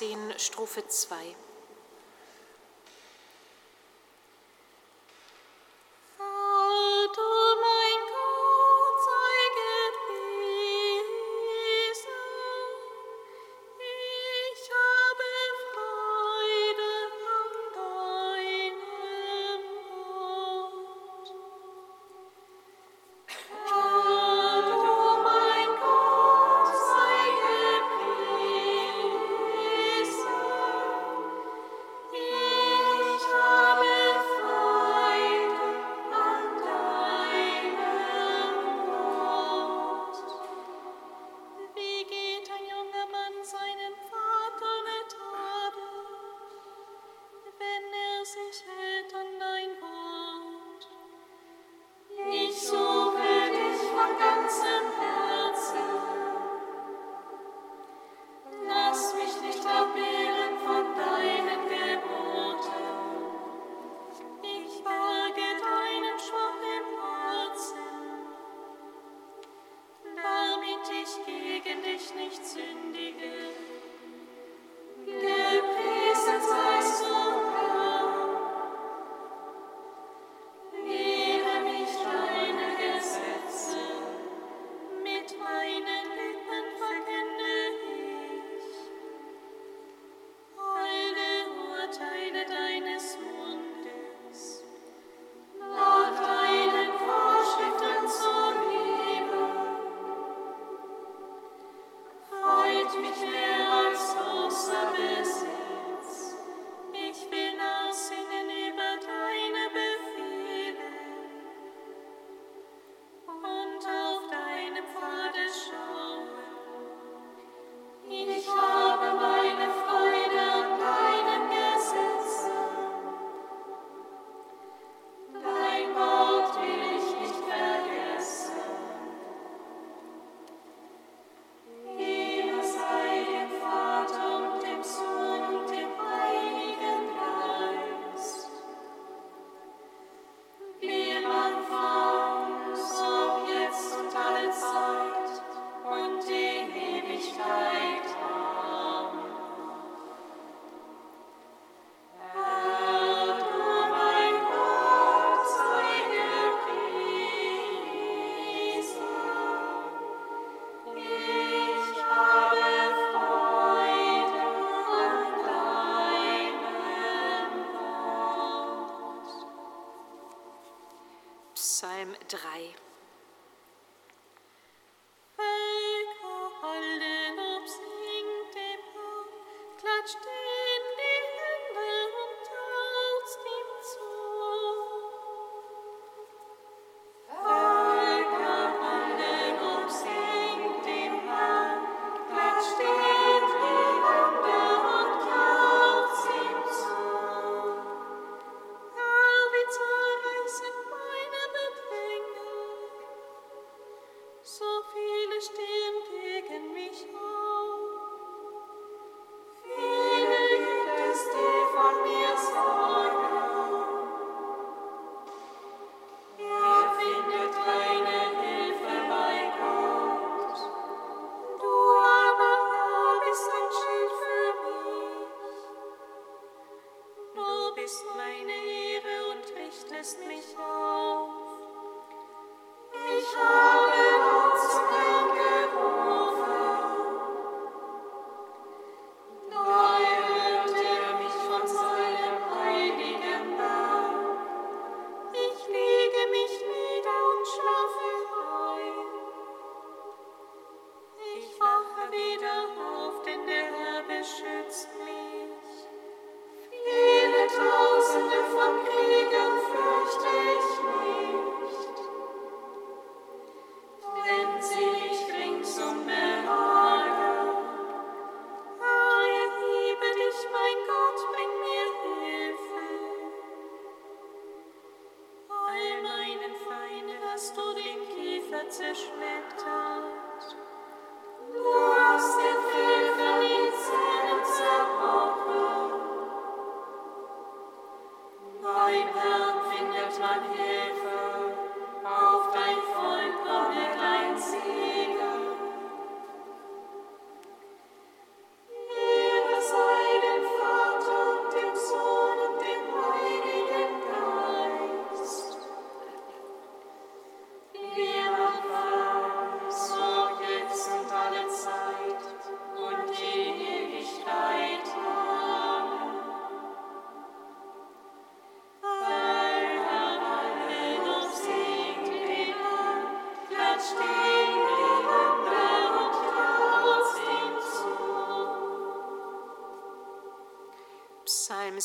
118, Strophe 2.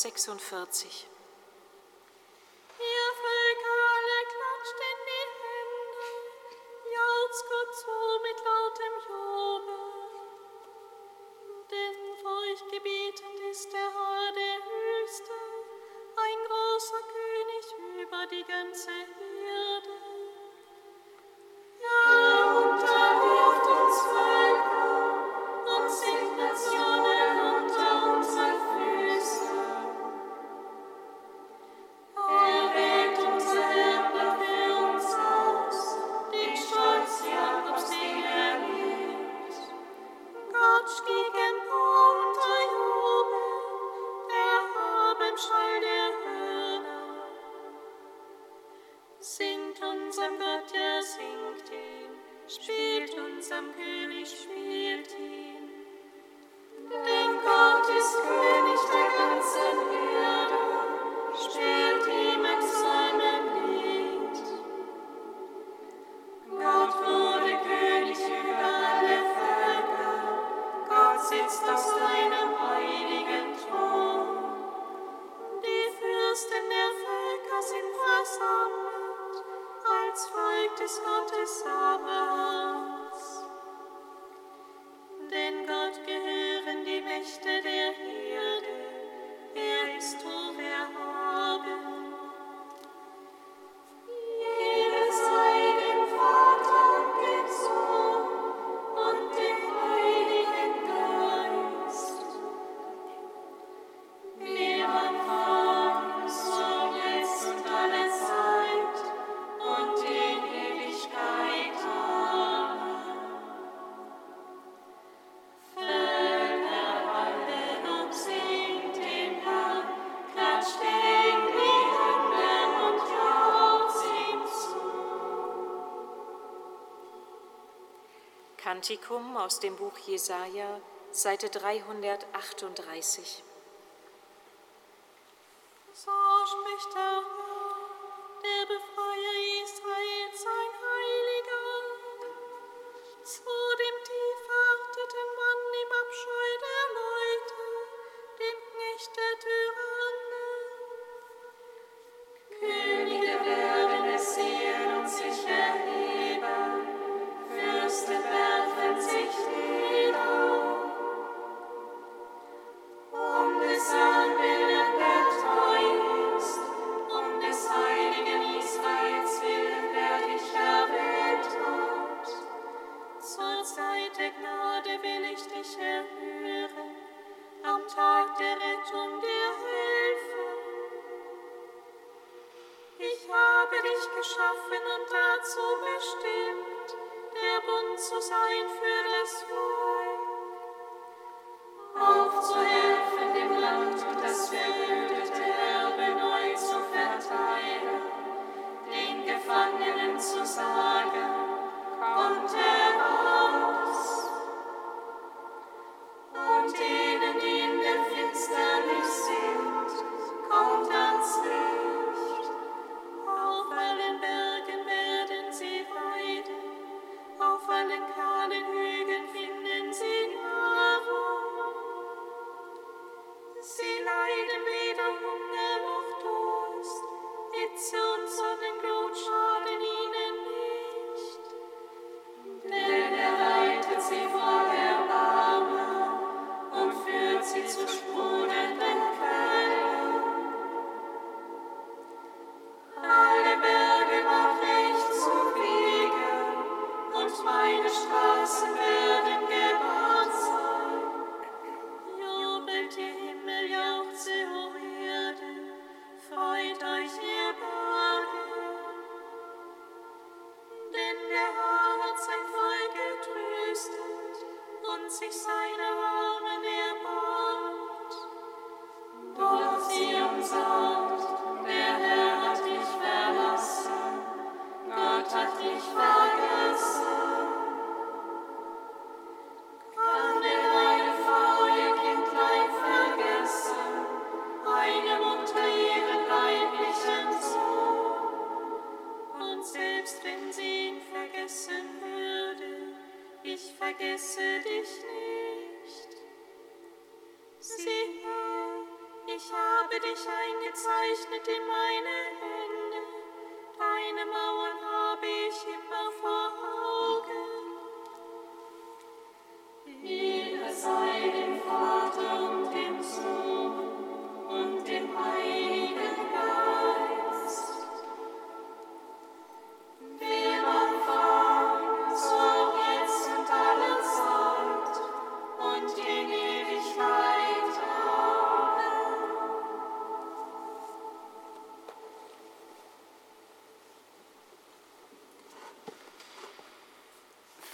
46. Ihr Völker alle klatscht in die Hände, jauchzt Gott zu mit lautem Jobe. Denn furchtgebietend ist der Herr der Höchste, ein großer König über die ganze Welt. sitzt auf deinem heiligen Thron. Die Fürsten der Völker sind versammelt als Volk des Gottes Abrahams. Denn Gott gehören die Mächte der Himmel. Kantikum aus dem Buch Jesaja, Seite 338. So spricht der Herr, der Befreier Israel, sein geschaffen und dazu bestimmt, der Bund zu sein für das Wohl.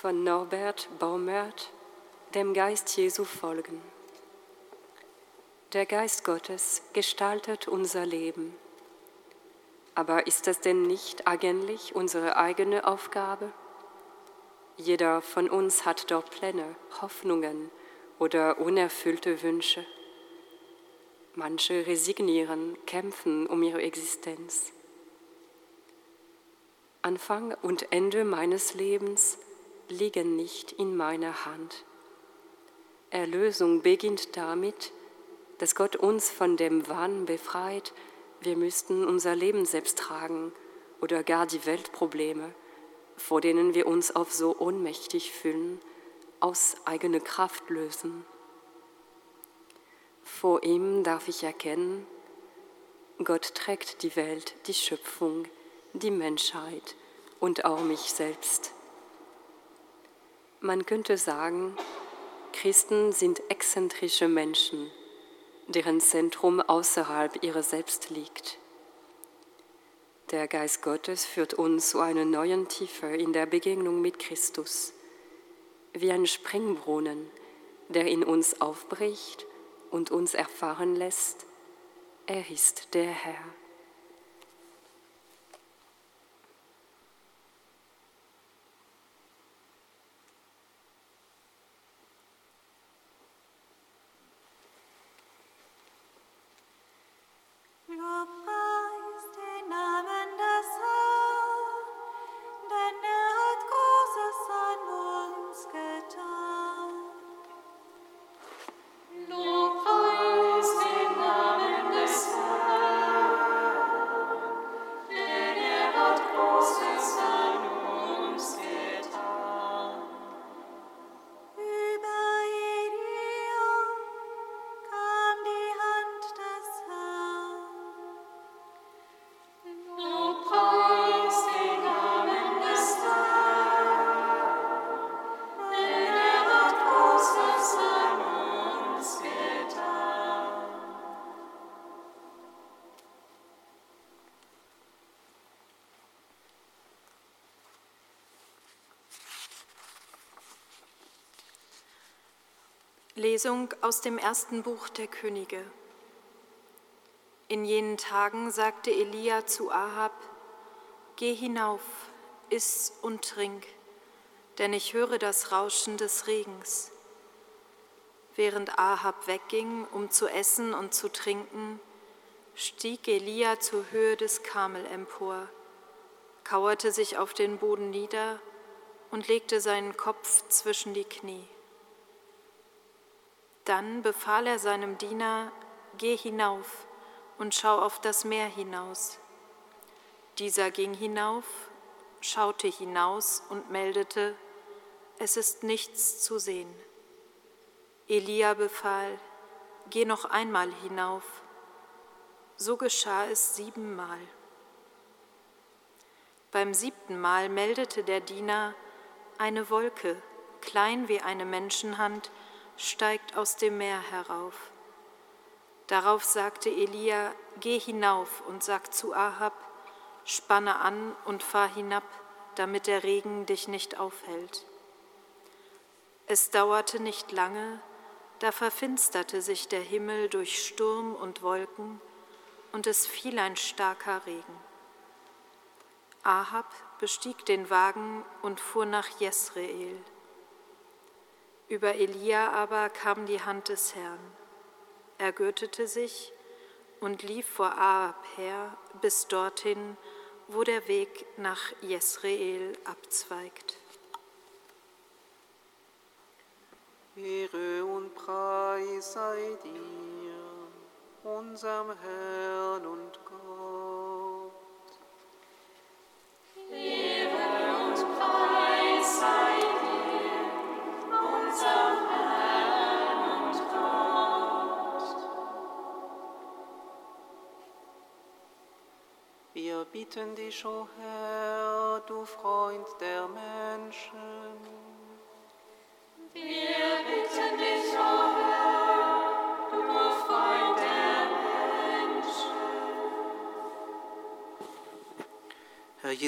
Von Norbert Baumert, dem Geist Jesu folgen. Der Geist Gottes gestaltet unser Leben. Aber ist das denn nicht eigentlich unsere eigene Aufgabe? Jeder von uns hat doch Pläne, Hoffnungen oder unerfüllte Wünsche. Manche resignieren, kämpfen um ihre Existenz. Anfang und Ende meines Lebens liegen nicht in meiner Hand. Erlösung beginnt damit, dass Gott uns von dem Wahn befreit, wir müssten unser Leben selbst tragen oder gar die Weltprobleme, vor denen wir uns oft so ohnmächtig fühlen, aus eigener Kraft lösen. Vor ihm darf ich erkennen, Gott trägt die Welt, die Schöpfung, die Menschheit und auch mich selbst. Man könnte sagen, Christen sind exzentrische Menschen, deren Zentrum außerhalb ihrer selbst liegt. Der Geist Gottes führt uns zu einer neuen Tiefe in der Begegnung mit Christus, wie ein Springbrunnen, der in uns aufbricht und uns erfahren lässt, er ist der Herr. Lesung aus dem ersten Buch der Könige. In jenen Tagen sagte Elia zu Ahab, Geh hinauf, iss und trink, denn ich höre das Rauschen des Regens. Während Ahab wegging, um zu essen und zu trinken, stieg Elia zur Höhe des Karmel empor, kauerte sich auf den Boden nieder und legte seinen Kopf zwischen die Knie. Dann befahl er seinem Diener, geh hinauf und schau auf das Meer hinaus. Dieser ging hinauf, schaute hinaus und meldete, es ist nichts zu sehen. Elia befahl, geh noch einmal hinauf. So geschah es siebenmal. Beim siebten Mal meldete der Diener, eine Wolke, klein wie eine Menschenhand, steigt aus dem Meer herauf. Darauf sagte Elia, geh hinauf und sag zu Ahab, spanne an und fahr hinab, damit der Regen dich nicht aufhält. Es dauerte nicht lange, da verfinsterte sich der Himmel durch Sturm und Wolken, und es fiel ein starker Regen. Ahab bestieg den Wagen und fuhr nach Jesreel. Über Elia aber kam die Hand des Herrn. Er gürtete sich und lief vor Ahab her bis dorthin, wo der Weg nach Jesreel abzweigt. Ehre und Preis sei dir, unserem Herrn und Gott.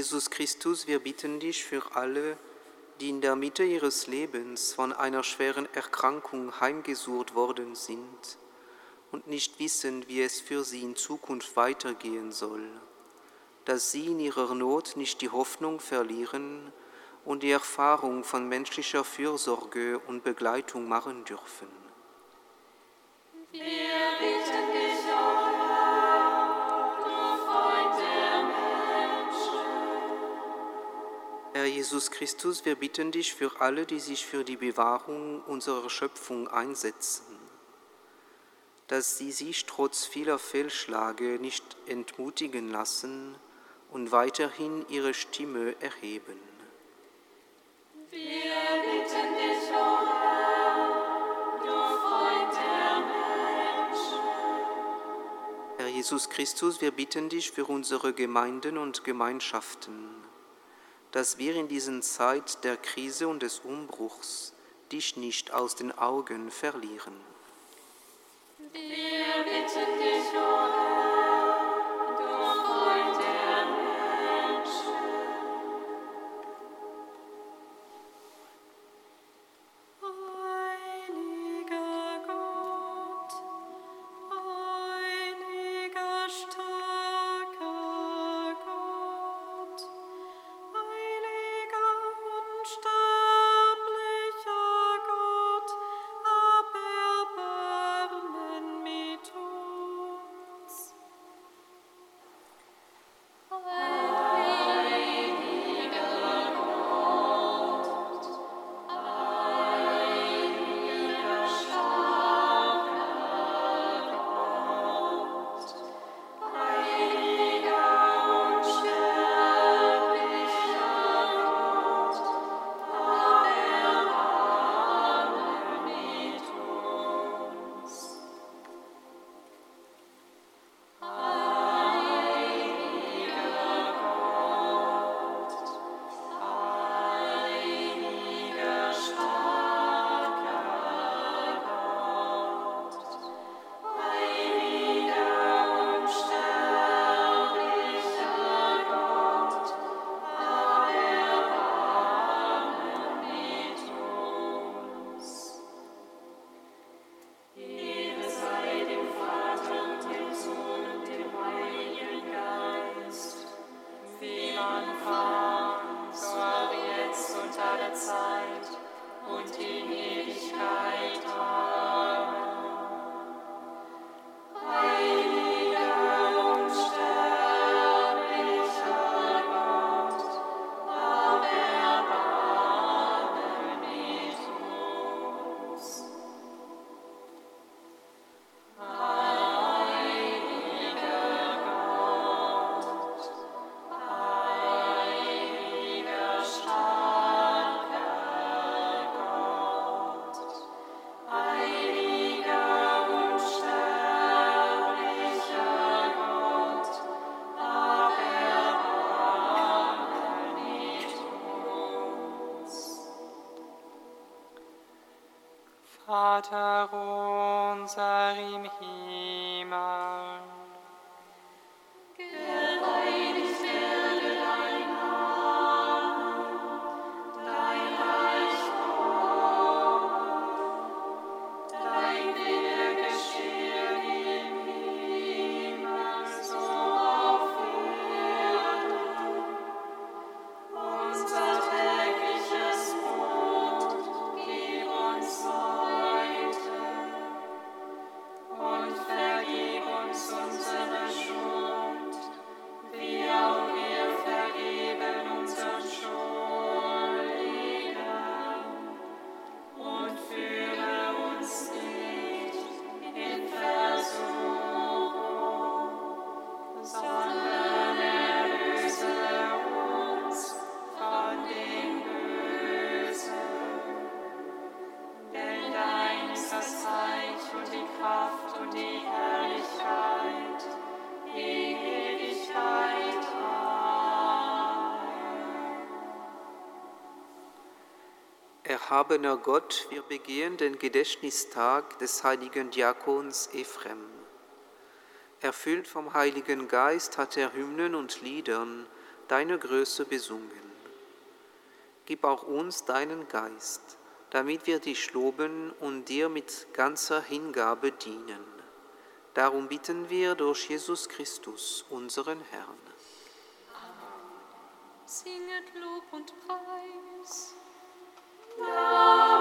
Jesus Christus, wir bitten dich für alle, die in der Mitte ihres Lebens von einer schweren Erkrankung heimgesucht worden sind und nicht wissen, wie es für sie in Zukunft weitergehen soll, dass sie in ihrer Not nicht die Hoffnung verlieren und die Erfahrung von menschlicher Fürsorge und Begleitung machen dürfen. Wir Jesus Christus, wir bitten dich für alle, die sich für die Bewahrung unserer Schöpfung einsetzen, dass sie sich trotz vieler Fehlschläge nicht entmutigen lassen und weiterhin ihre Stimme erheben. Wir bitten dich, o Herr, du Freund der Menschen. Herr Jesus Christus, wir bitten dich für unsere Gemeinden und Gemeinschaften, dass wir in diesen Zeit der Krise und des Umbruchs dich nicht aus den Augen verlieren. Wir bitten dich, o Erhabener Gott, wir begehen den Gedächtnistag des heiligen Diakons Ephrem. Erfüllt vom Heiligen Geist hat er Hymnen und Liedern deine Größe besungen. Gib auch uns deinen Geist, damit wir dich loben und dir mit ganzer Hingabe dienen. Darum bitten wir durch Jesus Christus, unseren Herrn. Singet Lob und Preis. Amen.